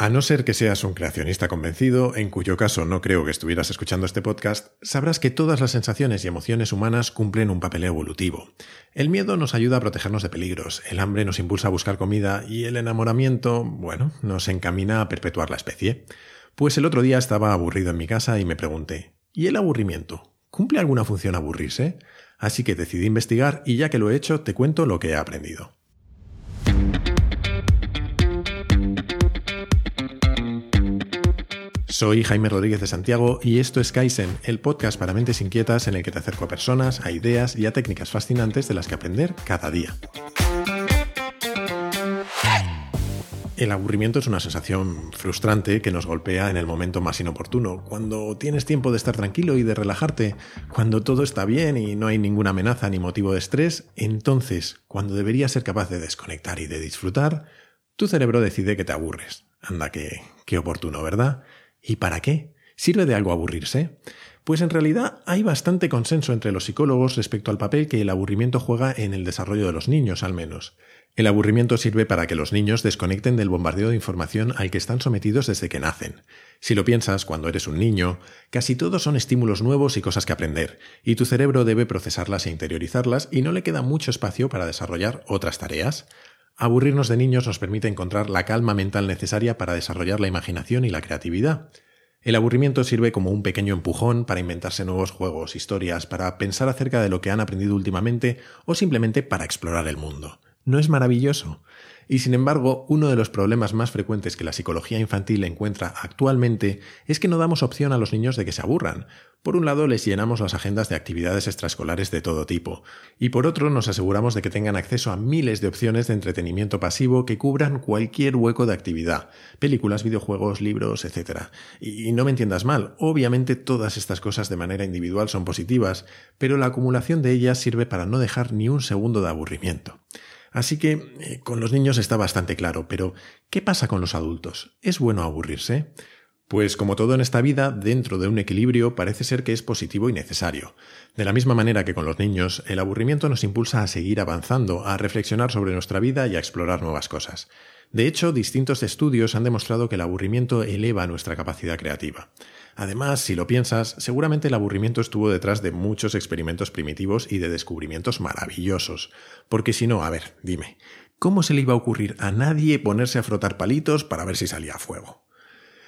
A no ser que seas un creacionista convencido, en cuyo caso no creo que estuvieras escuchando este podcast, sabrás que todas las sensaciones y emociones humanas cumplen un papel evolutivo. El miedo nos ayuda a protegernos de peligros, el hambre nos impulsa a buscar comida y el enamoramiento, bueno, nos encamina a perpetuar la especie. Pues el otro día estaba aburrido en mi casa y me pregunté, ¿y el aburrimiento? ¿Cumple alguna función aburrirse? Así que decidí investigar y ya que lo he hecho, te cuento lo que he aprendido. Soy Jaime Rodríguez de Santiago y esto es Kaizen, el podcast para mentes inquietas en el que te acerco a personas, a ideas y a técnicas fascinantes de las que aprender cada día. El aburrimiento es una sensación frustrante que nos golpea en el momento más inoportuno, cuando tienes tiempo de estar tranquilo y de relajarte, cuando todo está bien y no hay ninguna amenaza ni motivo de estrés, entonces, cuando deberías ser capaz de desconectar y de disfrutar, tu cerebro decide que te aburres. Anda, que, qué oportuno, ¿verdad? ¿Y para qué? ¿Sirve de algo aburrirse? Pues en realidad hay bastante consenso entre los psicólogos respecto al papel que el aburrimiento juega en el desarrollo de los niños, al menos. El aburrimiento sirve para que los niños desconecten del bombardeo de información al que están sometidos desde que nacen. Si lo piensas, cuando eres un niño, casi todos son estímulos nuevos y cosas que aprender, y tu cerebro debe procesarlas e interiorizarlas y no le queda mucho espacio para desarrollar otras tareas. Aburrirnos de niños nos permite encontrar la calma mental necesaria para desarrollar la imaginación y la creatividad. El aburrimiento sirve como un pequeño empujón para inventarse nuevos juegos, historias, para pensar acerca de lo que han aprendido últimamente o simplemente para explorar el mundo. ¿No es maravilloso? Y sin embargo, uno de los problemas más frecuentes que la psicología infantil encuentra actualmente es que no damos opción a los niños de que se aburran. Por un lado, les llenamos las agendas de actividades extraescolares de todo tipo, y por otro, nos aseguramos de que tengan acceso a miles de opciones de entretenimiento pasivo que cubran cualquier hueco de actividad, películas, videojuegos, libros, etc. Y no me entiendas mal, obviamente todas estas cosas de manera individual son positivas, pero la acumulación de ellas sirve para no dejar ni un segundo de aburrimiento. Así que eh, con los niños está bastante claro, pero ¿qué pasa con los adultos? ¿Es bueno aburrirse? Pues como todo en esta vida, dentro de un equilibrio parece ser que es positivo y necesario. De la misma manera que con los niños, el aburrimiento nos impulsa a seguir avanzando, a reflexionar sobre nuestra vida y a explorar nuevas cosas. De hecho, distintos estudios han demostrado que el aburrimiento eleva nuestra capacidad creativa. Además, si lo piensas, seguramente el aburrimiento estuvo detrás de muchos experimentos primitivos y de descubrimientos maravillosos. Porque si no, a ver, dime, ¿cómo se le iba a ocurrir a nadie ponerse a frotar palitos para ver si salía fuego?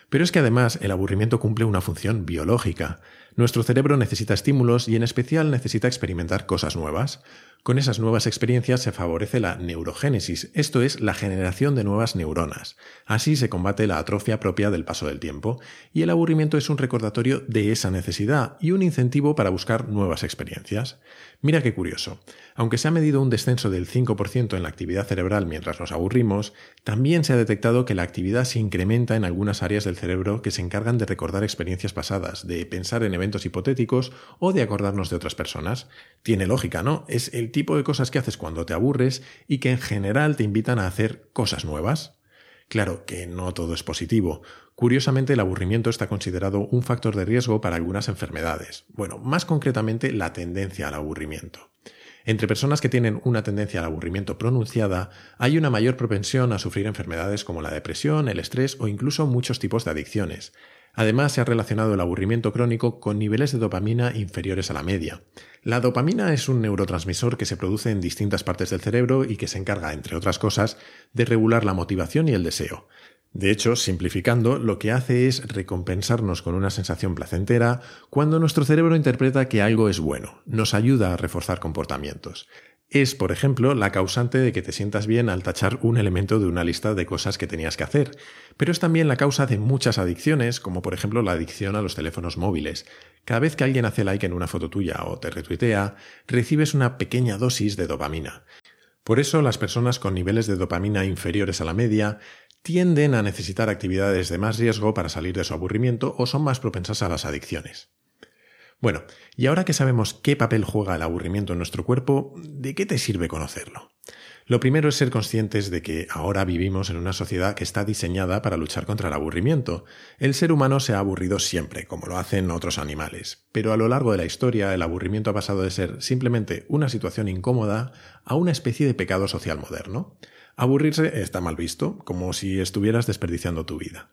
Pero es que además el aburrimiento cumple una función biológica. Nuestro cerebro necesita estímulos y en especial necesita experimentar cosas nuevas. Con esas nuevas experiencias se favorece la neurogénesis, esto es, la generación de nuevas neuronas. Así se combate la atrofia propia del paso del tiempo, y el aburrimiento es un recordatorio de esa necesidad y un incentivo para buscar nuevas experiencias. Mira qué curioso. Aunque se ha medido un descenso del 5% en la actividad cerebral mientras nos aburrimos, también se ha detectado que la actividad se incrementa en algunas áreas del cerebro que se encargan de recordar experiencias pasadas, de pensar en eventos hipotéticos o de acordarnos de otras personas. Tiene lógica, ¿no? Es el tipo de cosas que haces cuando te aburres y que en general te invitan a hacer cosas nuevas. Claro que no todo es positivo. Curiosamente, el aburrimiento está considerado un factor de riesgo para algunas enfermedades. Bueno, más concretamente, la tendencia al aburrimiento. Entre personas que tienen una tendencia al aburrimiento pronunciada, hay una mayor propensión a sufrir enfermedades como la depresión, el estrés o incluso muchos tipos de adicciones. Además, se ha relacionado el aburrimiento crónico con niveles de dopamina inferiores a la media. La dopamina es un neurotransmisor que se produce en distintas partes del cerebro y que se encarga, entre otras cosas, de regular la motivación y el deseo. De hecho, simplificando, lo que hace es recompensarnos con una sensación placentera cuando nuestro cerebro interpreta que algo es bueno, nos ayuda a reforzar comportamientos. Es, por ejemplo, la causante de que te sientas bien al tachar un elemento de una lista de cosas que tenías que hacer, pero es también la causa de muchas adicciones, como por ejemplo la adicción a los teléfonos móviles. Cada vez que alguien hace like en una foto tuya o te retuitea, recibes una pequeña dosis de dopamina. Por eso las personas con niveles de dopamina inferiores a la media tienden a necesitar actividades de más riesgo para salir de su aburrimiento o son más propensas a las adicciones. Bueno, y ahora que sabemos qué papel juega el aburrimiento en nuestro cuerpo, ¿de qué te sirve conocerlo? Lo primero es ser conscientes de que ahora vivimos en una sociedad que está diseñada para luchar contra el aburrimiento. El ser humano se ha aburrido siempre, como lo hacen otros animales, pero a lo largo de la historia el aburrimiento ha pasado de ser simplemente una situación incómoda a una especie de pecado social moderno. Aburrirse está mal visto, como si estuvieras desperdiciando tu vida.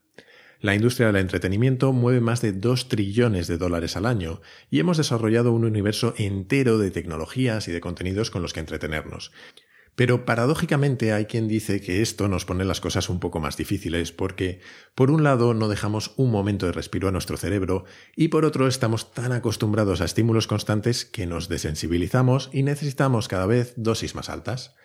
La industria del entretenimiento mueve más de 2 trillones de dólares al año y hemos desarrollado un universo entero de tecnologías y de contenidos con los que entretenernos. Pero paradójicamente hay quien dice que esto nos pone las cosas un poco más difíciles porque, por un lado, no dejamos un momento de respiro a nuestro cerebro y por otro estamos tan acostumbrados a estímulos constantes que nos desensibilizamos y necesitamos cada vez dosis más altas.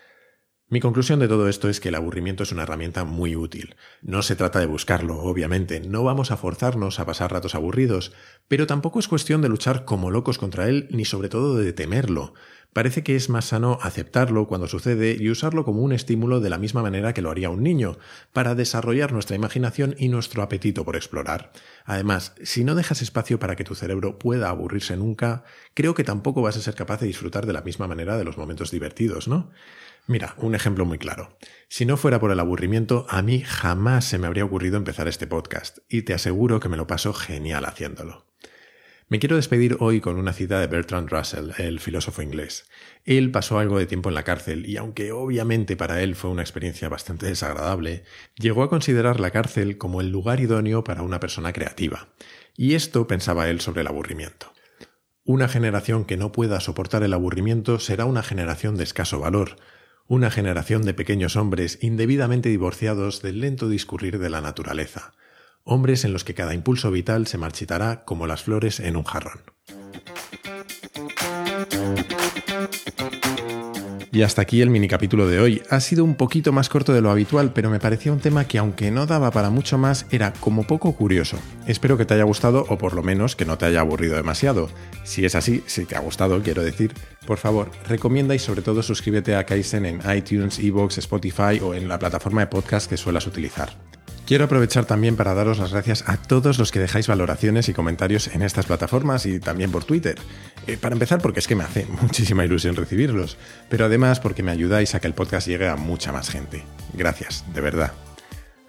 Mi conclusión de todo esto es que el aburrimiento es una herramienta muy útil. No se trata de buscarlo, obviamente, no vamos a forzarnos a pasar ratos aburridos, pero tampoco es cuestión de luchar como locos contra él, ni sobre todo de temerlo. Parece que es más sano aceptarlo cuando sucede y usarlo como un estímulo de la misma manera que lo haría un niño, para desarrollar nuestra imaginación y nuestro apetito por explorar. Además, si no dejas espacio para que tu cerebro pueda aburrirse nunca, creo que tampoco vas a ser capaz de disfrutar de la misma manera de los momentos divertidos, ¿no? Mira, un ejemplo muy claro. Si no fuera por el aburrimiento, a mí jamás se me habría ocurrido empezar este podcast, y te aseguro que me lo paso genial haciéndolo. Me quiero despedir hoy con una cita de Bertrand Russell, el filósofo inglés. Él pasó algo de tiempo en la cárcel y aunque obviamente para él fue una experiencia bastante desagradable, llegó a considerar la cárcel como el lugar idóneo para una persona creativa. Y esto pensaba él sobre el aburrimiento. Una generación que no pueda soportar el aburrimiento será una generación de escaso valor, una generación de pequeños hombres indebidamente divorciados del lento discurrir de la naturaleza, hombres en los que cada impulso vital se marchitará como las flores en un jarrón. Y hasta aquí el mini capítulo de hoy. Ha sido un poquito más corto de lo habitual, pero me parecía un tema que aunque no daba para mucho más, era como poco curioso. Espero que te haya gustado o por lo menos que no te haya aburrido demasiado. Si es así, si te ha gustado, quiero decir, por favor, recomienda y sobre todo suscríbete a Kaizen en iTunes, Evox, Spotify o en la plataforma de podcast que suelas utilizar. Quiero aprovechar también para daros las gracias a todos los que dejáis valoraciones y comentarios en estas plataformas y también por Twitter. Eh, para empezar, porque es que me hace muchísima ilusión recibirlos, pero además porque me ayudáis a que el podcast llegue a mucha más gente. Gracias, de verdad.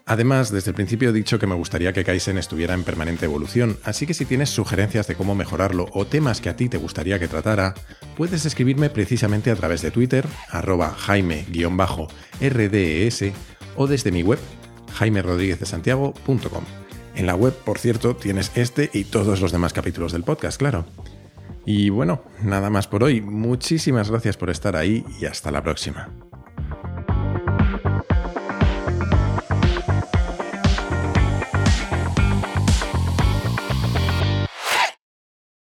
Además, desde el principio he dicho que me gustaría que Kaizen estuviera en permanente evolución, así que si tienes sugerencias de cómo mejorarlo o temas que a ti te gustaría que tratara, puedes escribirme precisamente a través de Twitter, arroba jaime-rdes o desde mi web jaimerodríguezdesantiago.com. En la web, por cierto, tienes este y todos los demás capítulos del podcast, claro. Y bueno, nada más por hoy. Muchísimas gracias por estar ahí y hasta la próxima.